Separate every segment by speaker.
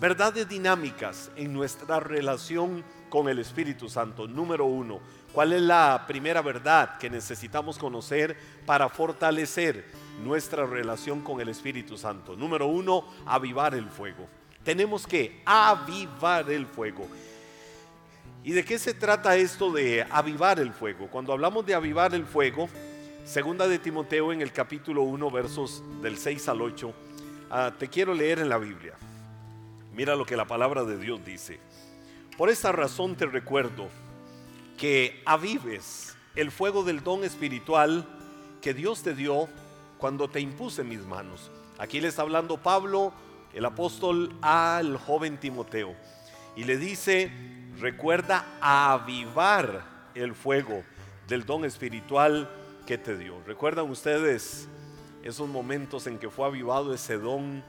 Speaker 1: verdades dinámicas en nuestra relación con el Espíritu Santo. Número uno, ¿cuál es la primera verdad que necesitamos conocer para fortalecer nuestra relación con el Espíritu Santo? Número uno, avivar el fuego. Tenemos que avivar el fuego. ¿Y de qué se trata esto de avivar el fuego? Cuando hablamos de avivar el fuego, segunda de Timoteo en el capítulo 1, versos del 6 al 8, ah, te quiero leer en la Biblia. Mira lo que la palabra de Dios dice. Por esta razón te recuerdo que avives el fuego del don espiritual que Dios te dio cuando te impuse mis manos. Aquí le está hablando Pablo, el apóstol, al joven Timoteo. Y le dice, recuerda avivar el fuego del don espiritual que te dio. ¿Recuerdan ustedes esos momentos en que fue avivado ese don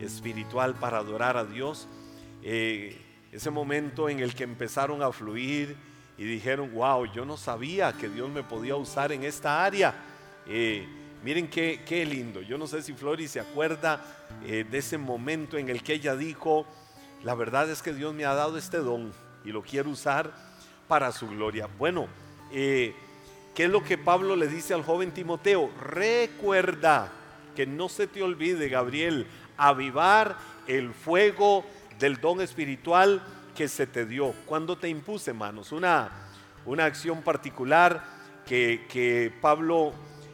Speaker 1: espiritual para adorar a Dios? Eh, ese momento en el que empezaron a fluir y dijeron, wow, yo no sabía que Dios me podía usar en esta área. Eh, miren qué, qué, lindo. Yo no sé si Flori se acuerda eh, de ese momento en el que ella dijo, la verdad es que Dios me ha dado este don y lo quiero usar para su gloria. Bueno, eh, ¿qué es lo que Pablo le dice al joven Timoteo? Recuerda que no se te olvide, Gabriel, avivar el fuego del don espiritual que se te dio. Cuando te impuse, manos, una, una acción particular que, Pablo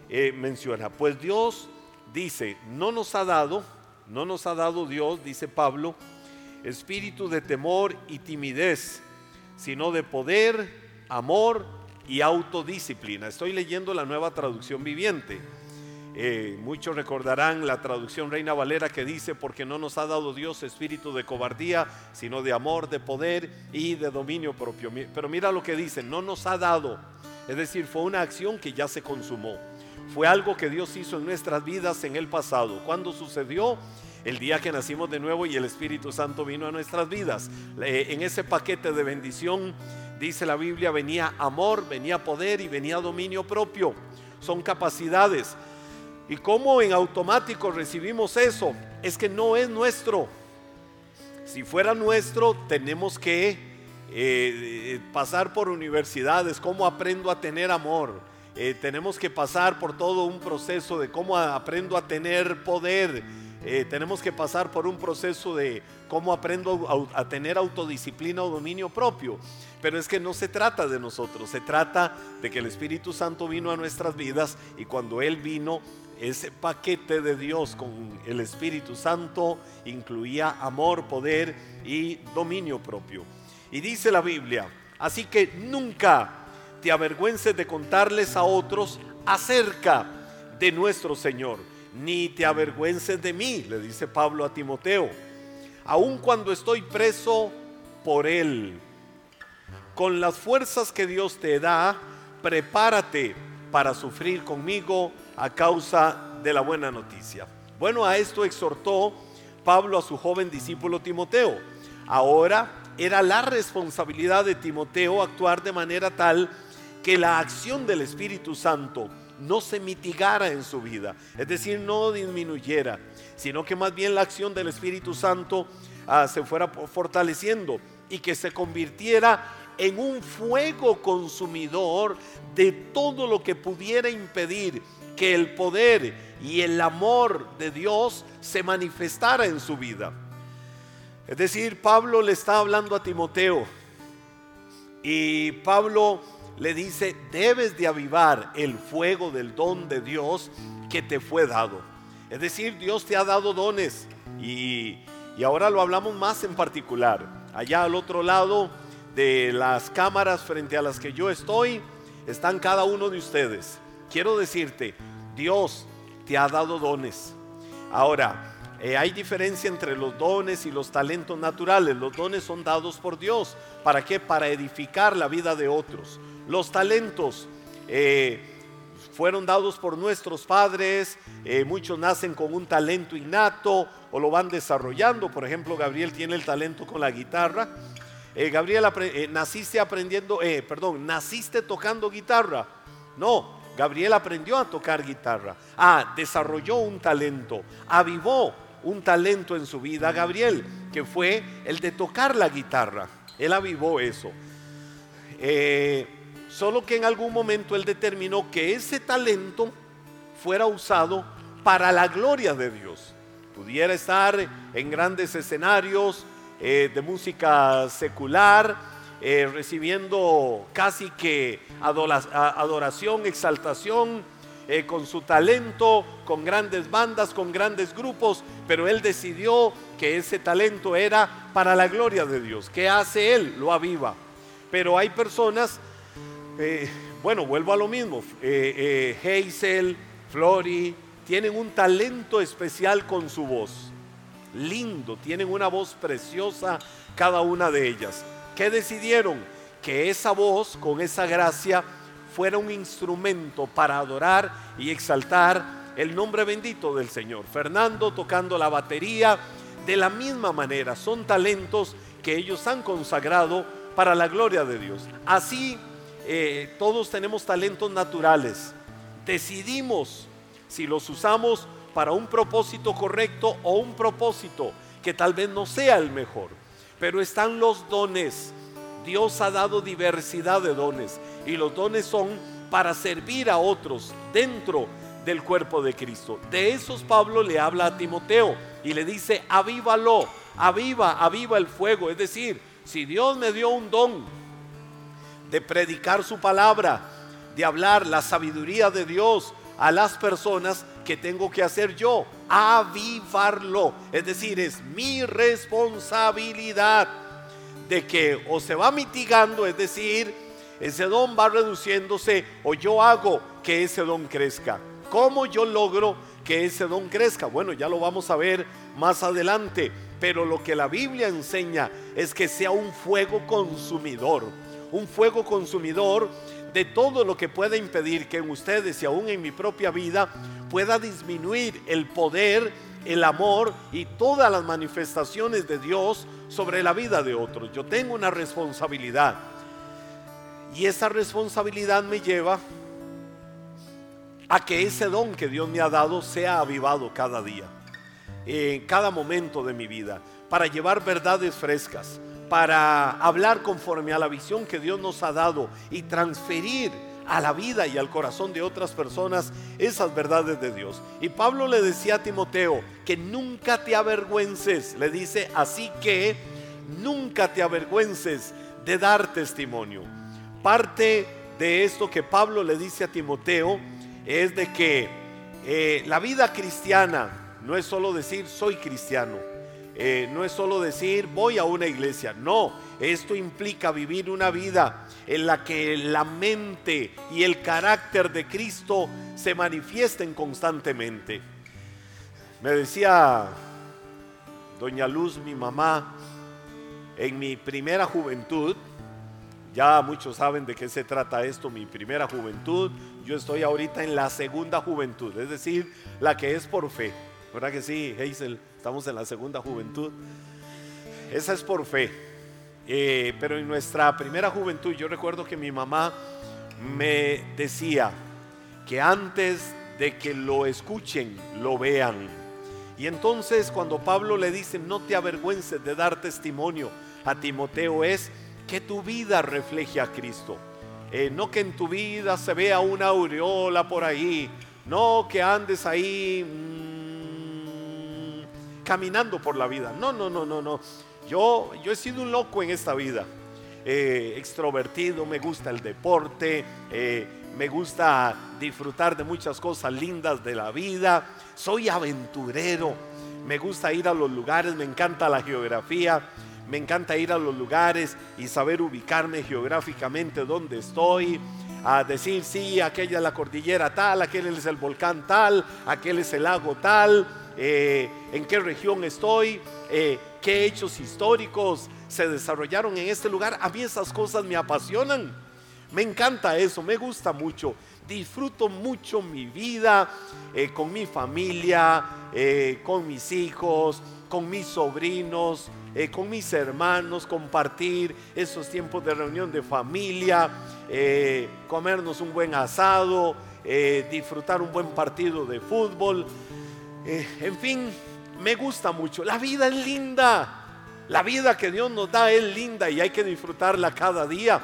Speaker 1: eh, menciona. Pues Dios dice, no nos ha dado, no nos ha dado Dios, dice Pablo, espíritu de temor y timidez, sino de poder, amor y autodisciplina. Estoy leyendo la nueva traducción viviente. Eh, muchos recordarán la traducción Reina Valera que dice, porque no nos ha dado Dios espíritu de cobardía, sino de amor, de poder y de dominio propio. Pero mira lo que dice, no nos ha dado. Es decir, fue una acción que ya se consumó. Fue algo que Dios hizo en nuestras vidas en el pasado. ¿Cuándo sucedió? el día que nacimos de nuevo y el Espíritu Santo vino a nuestras vidas. En ese paquete de bendición, dice la Biblia, venía amor, venía poder y venía dominio propio. Son capacidades ¿Y cómo en automático recibimos eso? Es que no es nuestro. Si fuera nuestro, tenemos que eh, eh, pasar por universidades. ¿Cómo aprendo a tener amor? Eh, tenemos que pasar por todo un proceso de cómo aprendo a tener poder. tenemos que pasar por un proceso de cómo aprendo a, a tener autodisciplina o dominio propio. Pero es que no se trata de nosotros, se trata de que el Espíritu Santo vino a nuestras vidas y cuando Él vino ese paquete de Dios con el Espíritu Santo incluía amor, poder y dominio propio. Y dice la Biblia, así que nunca te avergüences de contarles a otros acerca de nuestro Señor, ni te avergüences de mí, le dice Pablo a Timoteo, aun cuando estoy preso por Él. Con las fuerzas que Dios te da, prepárate para sufrir conmigo a causa de la buena noticia. Bueno, a esto exhortó Pablo a su joven discípulo Timoteo. Ahora era la responsabilidad de Timoteo actuar de manera tal que la acción del Espíritu Santo no se mitigara en su vida, es decir, no disminuyera, sino que más bien la acción del Espíritu Santo ah, se fuera fortaleciendo y que se convirtiera en un fuego consumidor de todo lo que pudiera impedir que el poder y el amor de Dios se manifestara en su vida. Es decir, Pablo le está hablando a Timoteo y Pablo le dice, debes de avivar el fuego del don de Dios que te fue dado. Es decir, Dios te ha dado dones y, y ahora lo hablamos más en particular. Allá al otro lado de las cámaras frente a las que yo estoy, están cada uno de ustedes quiero decirte, Dios te ha dado dones. Ahora, eh, hay diferencia entre los dones y los talentos naturales. Los dones son dados por Dios. ¿Para qué? Para edificar la vida de otros. Los talentos eh, fueron dados por nuestros padres. Eh, muchos nacen con un talento innato o lo van desarrollando. Por ejemplo, Gabriel tiene el talento con la guitarra. Gabriel, naciste aprendiendo, perdón, naciste tocando guitarra. No, Gabriel aprendió a tocar guitarra. Ah, desarrolló un talento, avivó un talento en su vida Gabriel, que fue el de tocar la guitarra. Él avivó eso. Eh, solo que en algún momento él determinó que ese talento fuera usado para la gloria de Dios. Pudiera estar en grandes escenarios eh, de música secular, eh, recibiendo casi que adoración, exaltación, con su talento, con grandes bandas, con grandes grupos, pero él decidió que ese talento era para la gloria de Dios. ¿Qué hace él? Lo aviva. Pero hay personas, eh, bueno, vuelvo a lo mismo, eh, eh, Hazel, Flori, tienen un talento especial con su voz. Lindo, tienen una voz preciosa cada una de ellas. ¿Qué decidieron? Que esa voz, con esa gracia, fuera un instrumento para adorar y exaltar el nombre bendito del Señor. Fernando tocando la batería, de la misma manera, son talentos que ellos han consagrado para la gloria de Dios. Así eh, todos tenemos talentos naturales. Decidimos si los usamos para un propósito correcto o un propósito que tal vez no sea el mejor. Pero están los dones. Dios ha dado diversidad de dones y los dones son para servir a otros dentro del cuerpo de Cristo. De esos Pablo le habla a Timoteo y le dice, avívalo, aviva, aviva el fuego. Es decir, si Dios me dio un don de predicar su palabra, de hablar la sabiduría de Dios a las personas, que tengo que hacer yo? Avivarlo. Es decir, es mi responsabilidad de que o se va mitigando, es decir, ese don va reduciéndose o yo hago que ese don crezca. ¿Cómo yo logro que ese don crezca? Bueno, ya lo vamos a ver más adelante. Pero lo que la Biblia enseña es que sea un fuego consumidor, un fuego consumidor de todo lo que pueda impedir que en ustedes y aún en mi propia vida pueda disminuir el poder, el amor y todas las manifestaciones de Dios sobre la vida de otros. Yo tengo una responsabilidad y esa responsabilidad me lleva a que ese don que Dios me ha dado sea avivado cada día en cada momento de mi vida, para llevar verdades frescas, para hablar conforme a la visión que Dios nos ha dado y transferir a la vida y al corazón de otras personas esas verdades de Dios. Y Pablo le decía a Timoteo que nunca te avergüences, le dice, así que nunca te avergüences de dar testimonio. Parte de esto que Pablo le dice a Timoteo es de que eh, la vida cristiana no es solo decir soy cristiano, eh, no es solo decir voy a una iglesia, no, esto implica vivir una vida en la que la mente y el carácter de Cristo se manifiesten constantemente. Me decía doña Luz, mi mamá, en mi primera juventud, ya muchos saben de qué se trata esto, mi primera juventud, yo estoy ahorita en la segunda juventud, es decir, la que es por fe. ¿Verdad que sí, Hazel? Estamos en la segunda juventud. Esa es por fe. Eh, pero en nuestra primera juventud yo recuerdo que mi mamá me decía que antes de que lo escuchen, lo vean. Y entonces cuando Pablo le dice, no te avergüences de dar testimonio a Timoteo, es que tu vida refleje a Cristo. Eh, no que en tu vida se vea una aureola por ahí, no que andes ahí caminando por la vida. No, no, no, no, no. Yo, yo he sido un loco en esta vida. Eh, extrovertido, me gusta el deporte, eh, me gusta disfrutar de muchas cosas lindas de la vida. Soy aventurero, me gusta ir a los lugares, me encanta la geografía. Me encanta ir a los lugares y saber ubicarme geográficamente donde estoy a decir, sí, aquella es la cordillera tal, aquel es el volcán tal, aquel es el lago tal, eh, en qué región estoy, eh, qué hechos históricos se desarrollaron en este lugar. A mí esas cosas me apasionan. Me encanta eso, me gusta mucho. Disfruto mucho mi vida eh, con mi familia, con mis hijos, con mis sobrinos, con mis hermanos, compartir esos tiempos de reunión de familia, comernos un buen asado, disfrutar un buen partido de fútbol. Eh, en fin, me gusta mucho. La vida es linda. La vida que Dios nos da es linda y hay que disfrutarla cada día.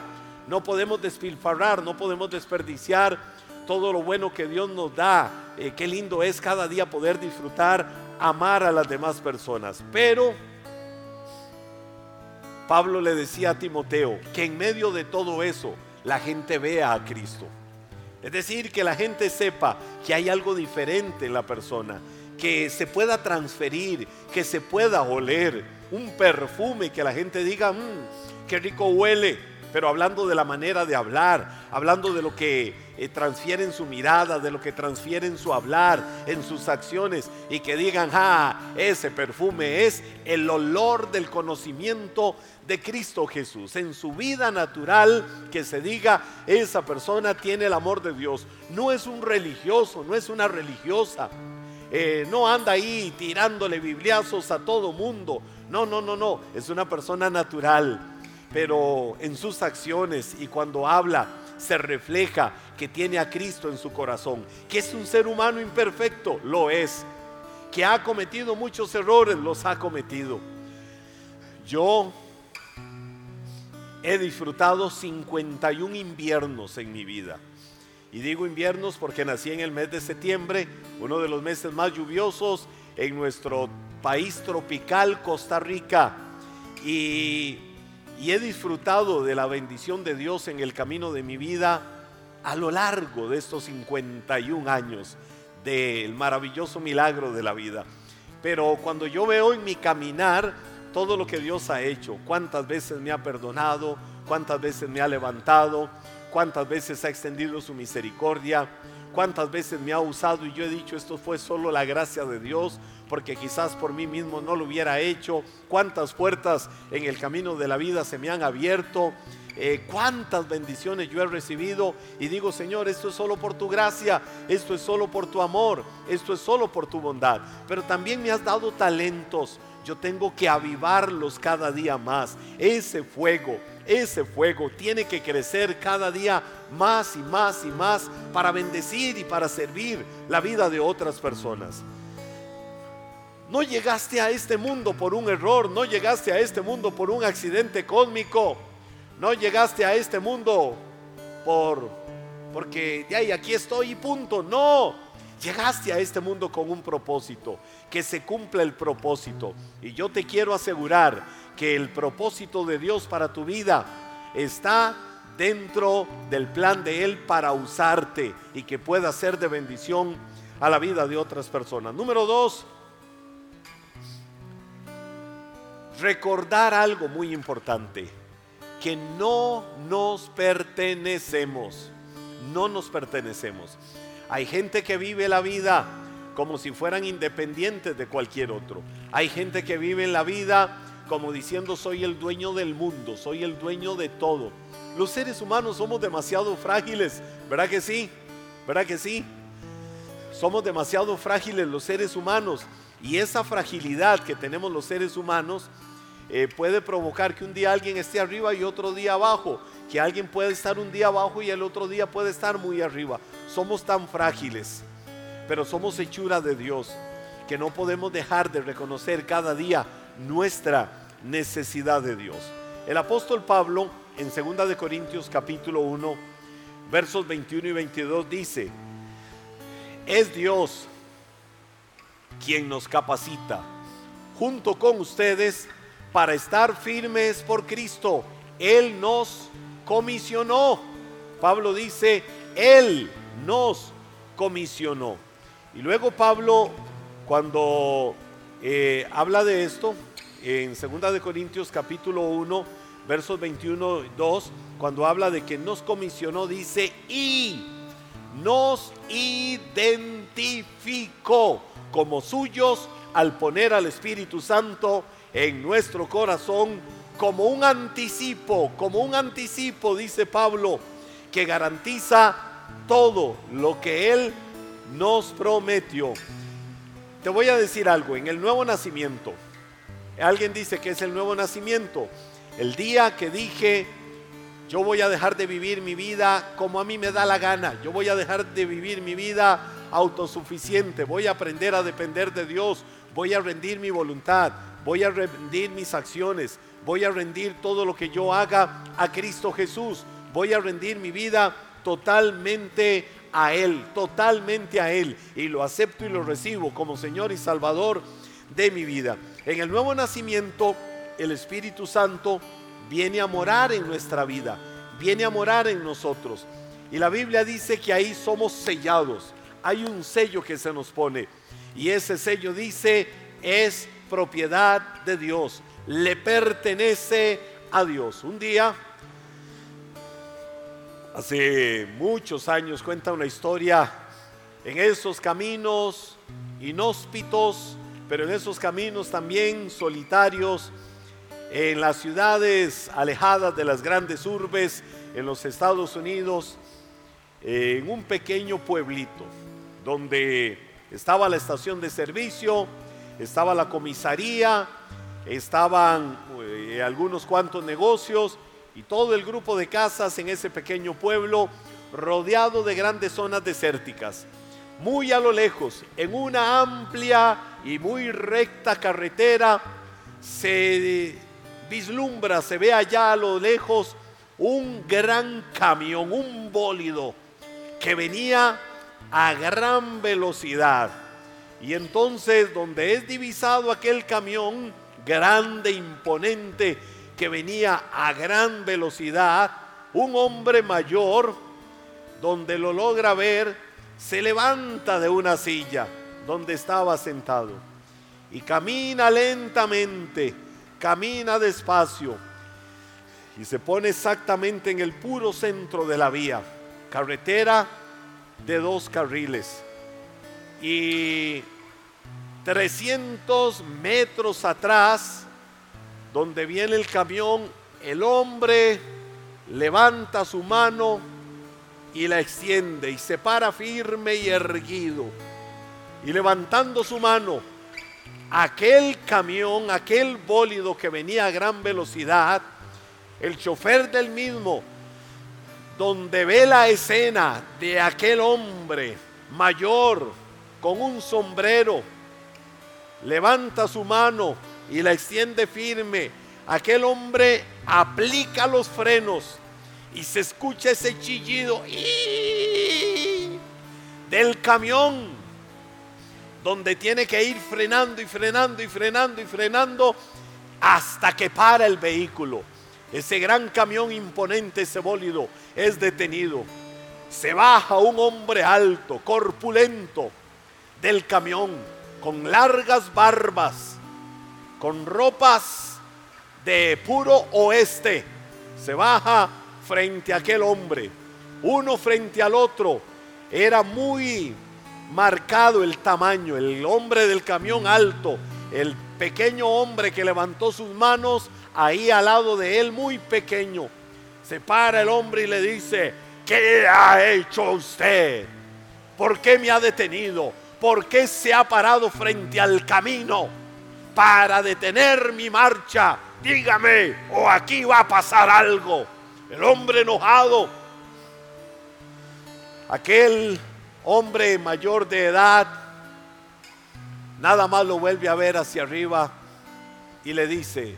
Speaker 1: No podemos despilfarrar, no podemos desperdiciar todo lo bueno que Dios nos da. Eh, qué lindo es cada día poder disfrutar, amar a las demás personas. Pero Pablo le decía a Timoteo que en medio de todo eso la gente vea a Cristo. Es decir, que la gente sepa que hay algo diferente en la persona, que se pueda transferir, que se pueda oler un perfume, que la gente diga, mmm, qué rico huele, pero hablando de la manera de hablar, hablando de lo que eh, transfiere en su mirada, de lo que transfiere en su hablar, en sus acciones, y que digan, ah, ese perfume es el olor del conocimiento de Cristo Jesús. En su vida natural, que se diga, esa persona tiene el amor de Dios. No es un religioso, no es una religiosa. Eh, no anda ahí tirándole bibliazos a todo mundo. No, no, no, no. Es una persona natural pero en sus acciones y cuando habla se refleja que tiene a Cristo en su corazón, que es un ser humano imperfecto, lo es, que ha cometido muchos errores, los ha cometido. Yo he disfrutado 51 inviernos en mi vida. Y digo inviernos porque nací en el mes de septiembre, uno de los meses más lluviosos en nuestro país tropical, Costa Rica. Y he disfrutado de la bendición de Dios en el camino de mi vida a lo largo de estos 51 años del maravilloso milagro de la vida. Pero cuando yo veo en mi caminar todo lo que Dios ha hecho, cuántas veces me ha perdonado, cuántas veces me ha levantado, cuántas veces ha extendido su misericordia, cuántas veces me ha usado y yo he dicho esto fue solo la gracia de Dios, porque quizás por mí mismo no lo hubiera hecho, cuántas puertas en el camino de la vida se me han abierto, eh, cuántas bendiciones yo he recibido y digo, Señor, esto es solo por tu gracia, esto es solo por tu amor, esto es solo por tu bondad, pero también me has dado talentos, yo tengo que avivarlos cada día más, ese fuego. Ese fuego tiene que crecer cada día más y más y más para bendecir y para servir la vida de otras personas. No llegaste a este mundo por un error, no llegaste a este mundo por un accidente cósmico, no llegaste a este mundo por porque de ahí aquí estoy y punto. No, llegaste a este mundo con un propósito, que se cumpla el propósito. Y yo te quiero asegurar que el propósito de Dios para tu vida está dentro del plan de Él para usarte y que pueda ser de bendición a la vida de otras personas. Número dos, recordar algo muy importante, que no nos pertenecemos, no nos pertenecemos. Hay gente que vive la vida como si fueran independientes de cualquier otro. Hay gente que vive la vida como diciendo soy el dueño del mundo, soy el dueño de todo. Los seres humanos somos demasiado frágiles, ¿verdad que sí? ¿Verdad que sí? Somos demasiado frágiles los seres humanos y esa fragilidad que tenemos los seres humanos eh, puede provocar que un día alguien esté arriba y otro día abajo, que alguien puede estar un día abajo y el otro día puede estar muy arriba. Somos tan frágiles, pero somos hechura de Dios, que no podemos dejar de reconocer cada día nuestra necesidad de Dios. El apóstol Pablo en 2 de Corintios capítulo 1, versos 21 y 22 dice, es Dios quien nos capacita junto con ustedes para estar firmes por Cristo. Él nos comisionó. Pablo dice, Él nos comisionó. Y luego Pablo, cuando eh, habla de esto, en 2 de Corintios capítulo 1, versos 21 y 2, cuando habla de que nos comisionó, dice, y nos identificó como suyos al poner al Espíritu Santo en nuestro corazón como un anticipo, como un anticipo, dice Pablo, que garantiza todo lo que Él nos prometió. Te voy a decir algo, en el nuevo nacimiento, alguien dice que es el nuevo nacimiento, el día que dije, yo voy a dejar de vivir mi vida como a mí me da la gana, yo voy a dejar de vivir mi vida autosuficiente, voy a aprender a depender de Dios, voy a rendir mi voluntad, voy a rendir mis acciones, voy a rendir todo lo que yo haga a Cristo Jesús, voy a rendir mi vida totalmente a Él, totalmente a Él, y lo acepto y lo recibo como Señor y Salvador de mi vida. En el nuevo nacimiento, el Espíritu Santo viene a morar en nuestra vida, viene a morar en nosotros. Y la Biblia dice que ahí somos sellados. Hay un sello que se nos pone. Y ese sello dice, es propiedad de Dios, le pertenece a Dios. Un día, hace muchos años, cuenta una historia en esos caminos inhóspitos, pero en esos caminos también solitarios, en las ciudades alejadas de las grandes urbes, en los Estados Unidos, en un pequeño pueblito donde estaba la estación de servicio, estaba la comisaría, estaban eh, algunos cuantos negocios y todo el grupo de casas en ese pequeño pueblo rodeado de grandes zonas desérticas. Muy a lo lejos, en una amplia y muy recta carretera, se vislumbra, se ve allá a lo lejos un gran camión, un bólido que venía a gran velocidad. Y entonces donde es divisado aquel camión grande, imponente, que venía a gran velocidad, un hombre mayor, donde lo logra ver, se levanta de una silla donde estaba sentado y camina lentamente, camina despacio y se pone exactamente en el puro centro de la vía, carretera de dos carriles. Y 300 metros atrás, donde viene el camión, el hombre levanta su mano y la extiende y se para firme y erguido. Y levantando su mano, aquel camión, aquel bólido que venía a gran velocidad, el chofer del mismo donde ve la escena de aquel hombre mayor con un sombrero, levanta su mano y la extiende firme. Aquel hombre aplica los frenos y se escucha ese chillido del camión donde tiene que ir frenando y frenando y frenando y frenando hasta que para el vehículo. Ese gran camión imponente, ese bólido, es detenido. Se baja un hombre alto, corpulento, del camión, con largas barbas, con ropas de puro oeste. Se baja frente a aquel hombre, uno frente al otro. Era muy marcado el tamaño, el hombre del camión alto, el pequeño hombre que levantó sus manos ahí al lado de él, muy pequeño. Se para el hombre y le dice, ¿qué ha hecho usted? ¿Por qué me ha detenido? ¿Por qué se ha parado frente al camino para detener mi marcha? Dígame, o aquí va a pasar algo. El hombre enojado, aquel hombre mayor de edad, nada más lo vuelve a ver hacia arriba y le dice,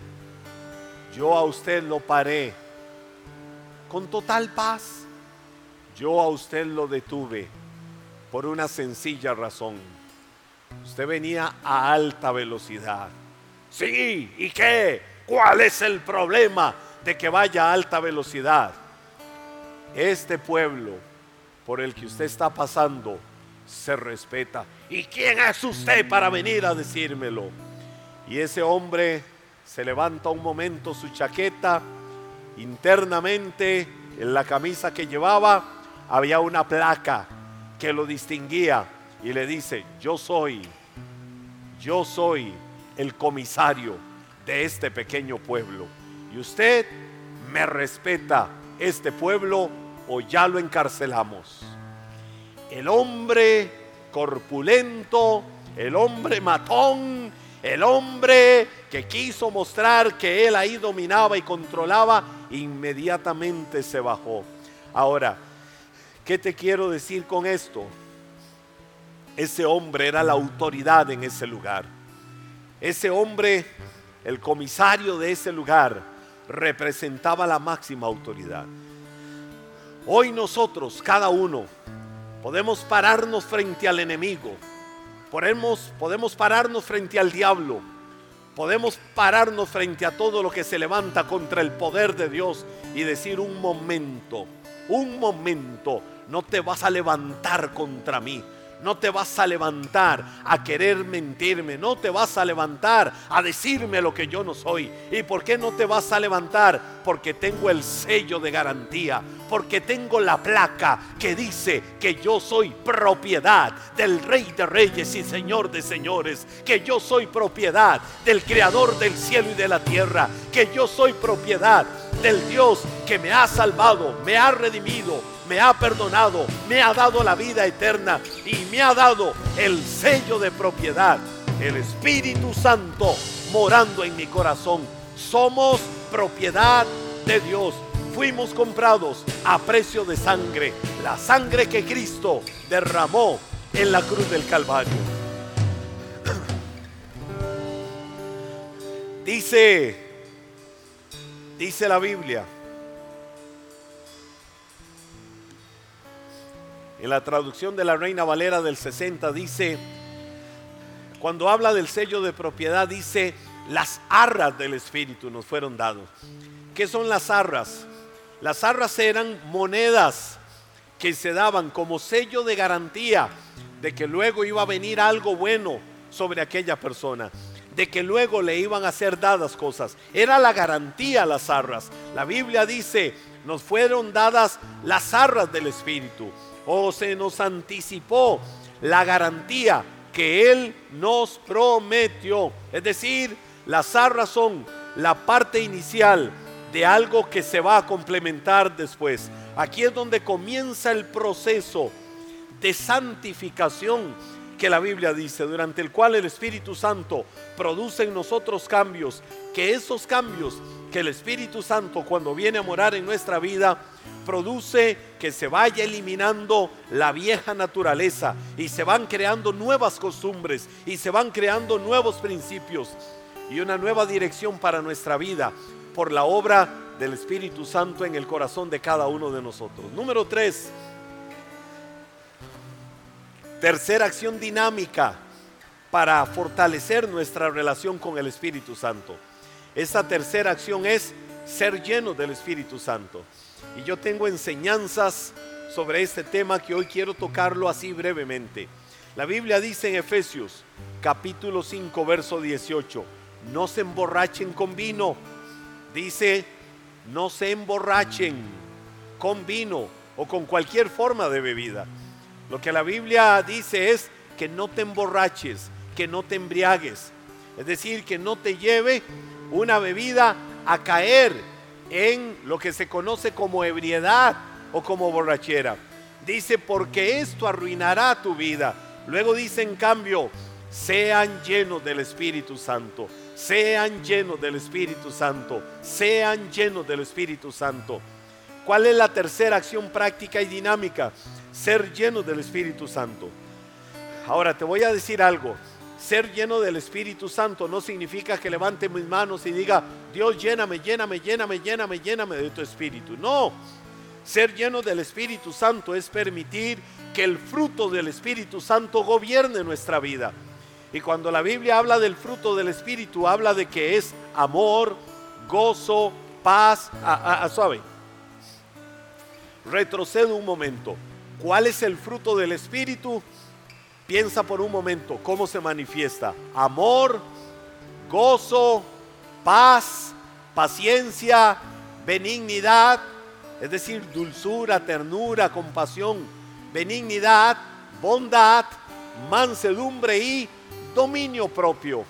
Speaker 1: yo a usted lo paré con total paz. Yo a usted lo detuve por una sencilla razón. Usted venía a alta velocidad. Sí, ¿y qué? ¿Cuál es el problema de que vaya a alta velocidad? Este pueblo por el que usted está pasando se respeta. ¿Y quién es usted para venir a decírmelo? Y ese hombre se levanta un momento su chaqueta, internamente en la camisa que llevaba había una placa que lo distinguía y le dice, yo soy, yo soy el comisario de este pequeño pueblo. Y usted me respeta este pueblo o ya lo encarcelamos. El hombre corpulento, el hombre matón, el hombre que quiso mostrar que él ahí dominaba y controlaba, inmediatamente se bajó. Ahora, ¿qué te quiero decir con esto? ese hombre era la autoridad en ese lugar. Ese hombre, el comisario de ese lugar, representaba la máxima autoridad. Hoy nosotros, cada uno, podemos pararnos frente al enemigo, podemos, podemos pararnos frente al diablo, podemos pararnos frente a todo lo que se levanta contra el poder de Dios y decir un momento, un momento, no te vas a levantar contra mí no te vas a levantar a querer mentirme. No te vas a levantar a decirme lo que yo no soy. ¿Y por qué no te vas a levantar? Porque tengo el sello de garantía. Porque tengo la placa que dice que yo soy propiedad del Rey de Reyes y Señor de Señores. Que yo soy propiedad del Creador del cielo y de la tierra. Que yo soy propiedad del Dios que me ha salvado, me ha redimido me ha perdonado, me ha dado la vida eterna y me ha dado el sello de propiedad, el Espíritu Santo morando en mi corazón. Somos propiedad de Dios. Fuimos comprados a precio de sangre, la sangre que Cristo derramó en la cruz del Calvario. Dice, dice la Biblia, En la traducción de la Reina Valera del 60 dice, cuando habla del sello de propiedad, dice, las arras del Espíritu nos fueron dados. ¿Qué son las arras? Las arras eran monedas que se daban como sello de garantía de que luego iba a venir algo bueno sobre aquella persona, de que luego le iban a ser dadas cosas. Era la garantía las arras. La Biblia dice, nos fueron dadas las arras del Espíritu o se nos anticipó la garantía que Él nos prometió. Es decir, las arras son la parte inicial de algo que se va a complementar después. Aquí es donde comienza el proceso de santificación que la Biblia dice, durante el cual el Espíritu Santo produce en nosotros cambios, que esos cambios que el Espíritu Santo cuando viene a morar en nuestra vida, produce que se vaya eliminando la vieja naturaleza y se van creando nuevas costumbres y se van creando nuevos principios y una nueva dirección para nuestra vida por la obra del Espíritu Santo en el corazón de cada uno de nosotros. Número tres, tercera acción dinámica para fortalecer nuestra relación con el Espíritu Santo. Esta tercera acción es ser lleno del Espíritu Santo. Y yo tengo enseñanzas sobre este tema que hoy quiero tocarlo así brevemente. La Biblia dice en Efesios capítulo 5 verso 18, no se emborrachen con vino. Dice, no se emborrachen con vino o con cualquier forma de bebida. Lo que la Biblia dice es que no te emborraches, que no te embriagues. Es decir, que no te lleve una bebida a caer en lo que se conoce como ebriedad o como borrachera. Dice, porque esto arruinará tu vida. Luego dice, en cambio, sean llenos del Espíritu Santo, sean llenos del Espíritu Santo, sean llenos del Espíritu Santo. ¿Cuál es la tercera acción práctica y dinámica? Ser llenos del Espíritu Santo. Ahora te voy a decir algo. Ser lleno del Espíritu Santo no significa que levante mis manos y diga, Dios lléname, lléname, lléname, lléname, lléname de tu Espíritu. No, ser lleno del Espíritu Santo es permitir que el fruto del Espíritu Santo gobierne nuestra vida. Y cuando la Biblia habla del fruto del Espíritu, habla de que es amor, gozo, paz, a, suave. Retrocedo un momento. ¿Cuál es el fruto del Espíritu? Piensa por un momento cómo se manifiesta. Amor, gozo, paz, paciencia, benignidad, es decir, dulzura, ternura, compasión, benignidad, bondad, mansedumbre y dominio propio.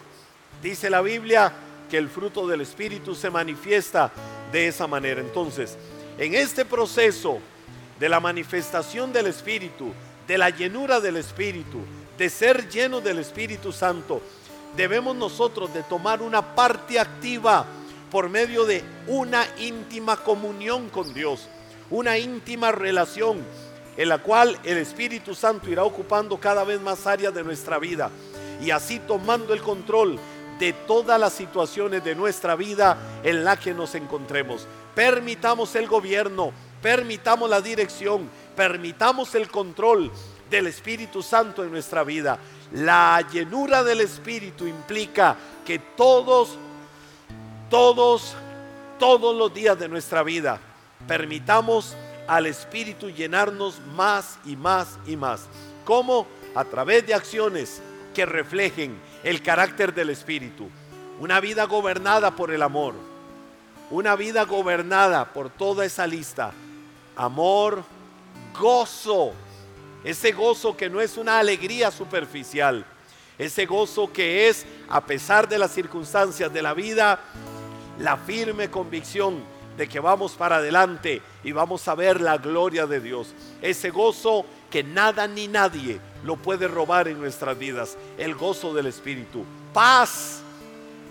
Speaker 1: Dice la Biblia que el fruto del Espíritu se manifiesta de esa manera. Entonces, en este proceso de la manifestación del Espíritu, de la llenura del Espíritu, de ser lleno del Espíritu Santo, debemos nosotros de tomar una parte activa por medio de una íntima comunión con Dios, una íntima relación en la cual el Espíritu Santo irá ocupando cada vez más áreas de nuestra vida y así tomando el control de todas las situaciones de nuestra vida en la que nos encontremos. Permitamos el gobierno, permitamos la dirección, permitamos el control del Espíritu Santo en nuestra vida. La llenura del Espíritu implica que todos, todos, todos los días de nuestra vida permitamos al Espíritu llenarnos más y más y más. ¿Cómo? A través de acciones que reflejen el carácter del Espíritu. Una vida gobernada por el amor. Una vida gobernada por toda esa lista. Amor, gozo. Ese gozo que no es una alegría superficial. Ese gozo que es, a pesar de las circunstancias de la vida, la firme convicción de que vamos para adelante y vamos a ver la gloria de Dios. Ese gozo que nada ni nadie lo puede robar en nuestras vidas. El gozo del Espíritu. Paz.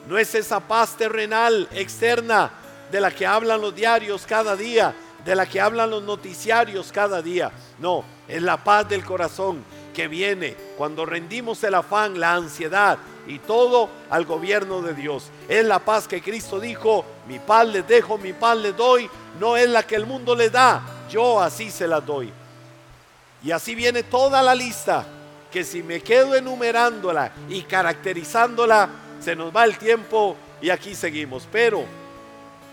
Speaker 1: No es esa paz terrenal, externa, de la que hablan los diarios cada día, de la que hablan los noticiarios cada día. No, es la paz del corazón que viene cuando rendimos el afán, la ansiedad y todo al gobierno de Dios. Es la paz que Cristo dijo, mi paz les dejo, mi paz les doy, no es la que el mundo le da, yo así se la doy. Y así viene toda la lista, que si me quedo enumerándola y caracterizándola, se nos va el tiempo y aquí seguimos. Pero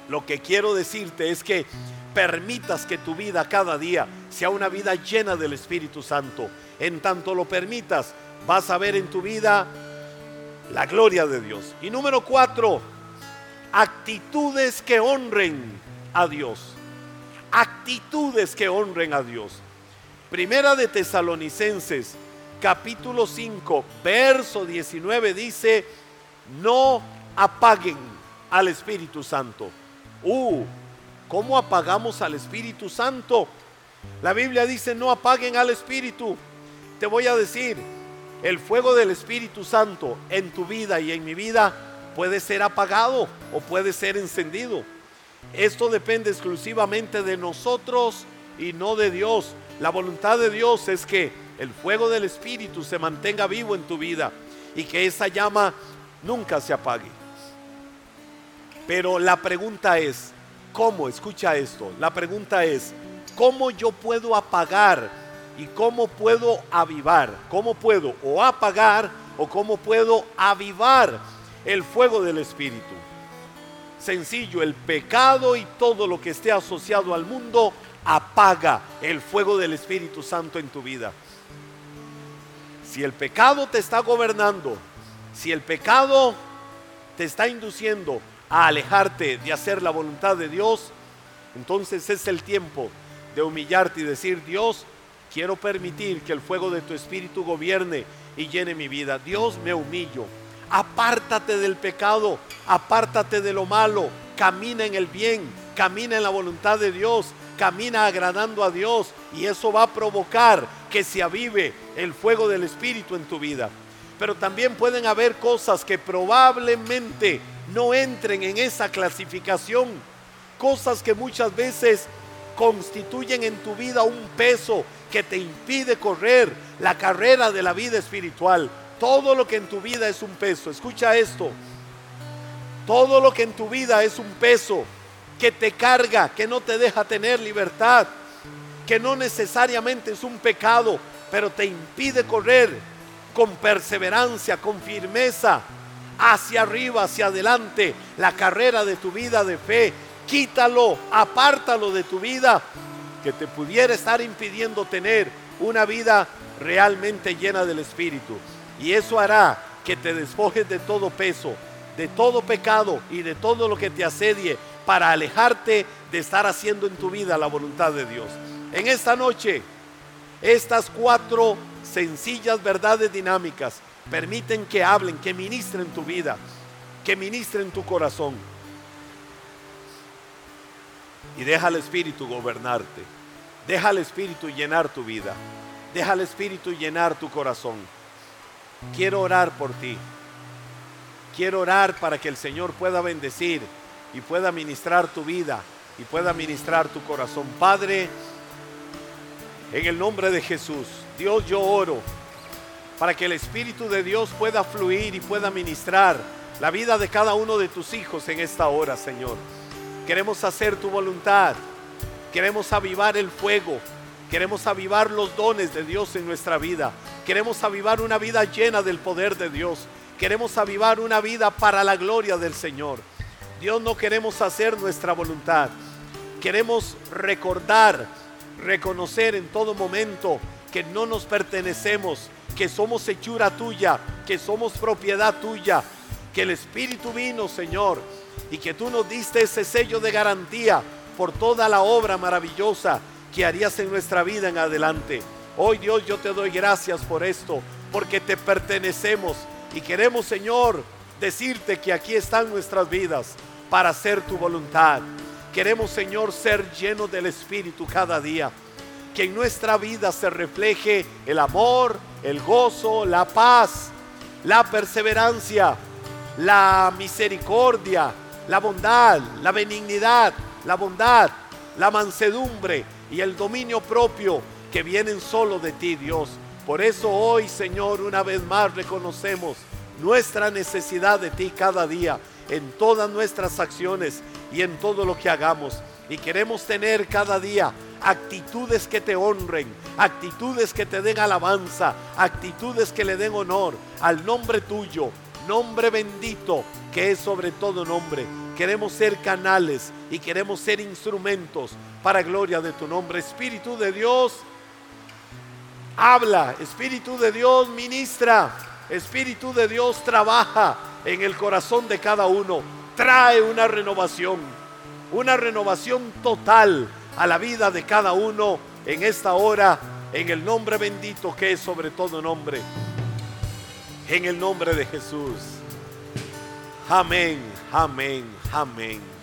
Speaker 1: lo que quiero decirte es que permitas que tu vida cada día sea una vida llena del Espíritu Santo. En tanto lo permitas, vas a ver en tu vida la gloria de Dios. Y número cuatro, actitudes que honren a Dios. Actitudes que honren a Dios. Primera de Tesalonicenses, capítulo 5, verso 19 dice, no apaguen al Espíritu Santo. Uh, ¿cómo apagamos al Espíritu Santo? La Biblia dice, no apaguen al Espíritu. Te voy a decir, el fuego del Espíritu Santo en tu vida y en mi vida puede ser apagado o puede ser encendido. Esto depende exclusivamente de nosotros y no de Dios. La voluntad de Dios es que el fuego del Espíritu se mantenga vivo en tu vida y que esa llama nunca se apague. Pero la pregunta es, ¿cómo? Escucha esto. La pregunta es, ¿cómo yo puedo apagar y cómo puedo avivar? ¿Cómo puedo o apagar o cómo puedo avivar el fuego del Espíritu? Sencillo, el pecado y todo lo que esté asociado al mundo apaga el fuego del Espíritu Santo en tu vida. Si el pecado te está gobernando, si el pecado te está induciendo a alejarte de hacer la voluntad de Dios, entonces es el tiempo de humillarte y decir, Dios, quiero permitir que el fuego de tu Espíritu gobierne y llene mi vida. Dios, me humillo. Apártate del pecado, apártate de lo malo, camina en el bien, camina en la voluntad de Dios, camina agradando a Dios y eso va a provocar que se avive el fuego del Espíritu en tu vida. Pero también pueden haber cosas que probablemente no entren en esa clasificación. Cosas que muchas veces constituyen en tu vida un peso que te impide correr la carrera de la vida espiritual. Todo lo que en tu vida es un peso. Escucha esto. Todo lo que en tu vida es un peso que te carga, que no te deja tener libertad, que no necesariamente es un pecado, pero te impide correr con perseverancia, con firmeza, hacia arriba, hacia adelante, la carrera de tu vida de fe. Quítalo, apártalo de tu vida, que te pudiera estar impidiendo tener una vida realmente llena del Espíritu. Y eso hará que te despojes de todo peso, de todo pecado y de todo lo que te asedie para alejarte de estar haciendo en tu vida la voluntad de Dios. En esta noche, estas cuatro sencillas verdades dinámicas permiten que hablen, que ministren tu vida, que ministren tu corazón. Y deja al Espíritu gobernarte. Deja al Espíritu llenar tu vida. Deja al Espíritu llenar tu corazón. Quiero orar por ti. Quiero orar para que el Señor pueda bendecir y pueda ministrar tu vida y pueda ministrar tu corazón. Padre, En el nombre de Jesús, Dios yo oro para que el Espíritu de Dios pueda fluir y pueda ministrar la vida de cada uno de tus hijos en esta hora, Señor. Queremos hacer tu voluntad, queremos avivar el fuego, queremos avivar los dones de Dios en nuestra vida, queremos avivar una vida llena del poder de Dios, queremos avivar una vida para la gloria del Señor. Dios no queremos hacer nuestra voluntad, queremos recordar, reconocer en todo momento que no nos pertenecemos, que somos hechura tuya, que somos propiedad tuya, que el Espíritu vino, Señor, y que tú nos diste ese sello de garantía por toda la obra maravillosa que harías en nuestra vida en adelante. Hoy Dios yo te doy gracias por esto, porque te pertenecemos y queremos Señor decirte que aquí están nuestras vidas para hacer tu voluntad. Queremos Señor ser llenos del Espíritu cada día. Que en nuestra vida se refleje el amor, el gozo, la paz, la perseverancia, la misericordia, la bondad, la benignidad, la bondad, la mansedumbre y el dominio propio que vienen solo de ti, Dios. Por eso hoy, Señor, una vez más reconocemos nuestra necesidad de ti cada día en todas nuestras acciones y en todo lo que hagamos. Y queremos tener cada día actitudes que te honren, actitudes que te den alabanza, actitudes que le den honor al nombre tuyo, nombre bendito que es sobre todo nombre. Queremos ser canales y queremos ser instrumentos para gloria de tu nombre. Espíritu de Dios, habla. Espíritu de Dios, ministra. Espíritu de Dios, trabaja en el corazón de cada uno. Trae una renovación, una renovación total a la vida de cada uno en esta hora, en el nombre bendito que es sobre todo nombre. En el nombre de Jesús. Amén, amén, amén.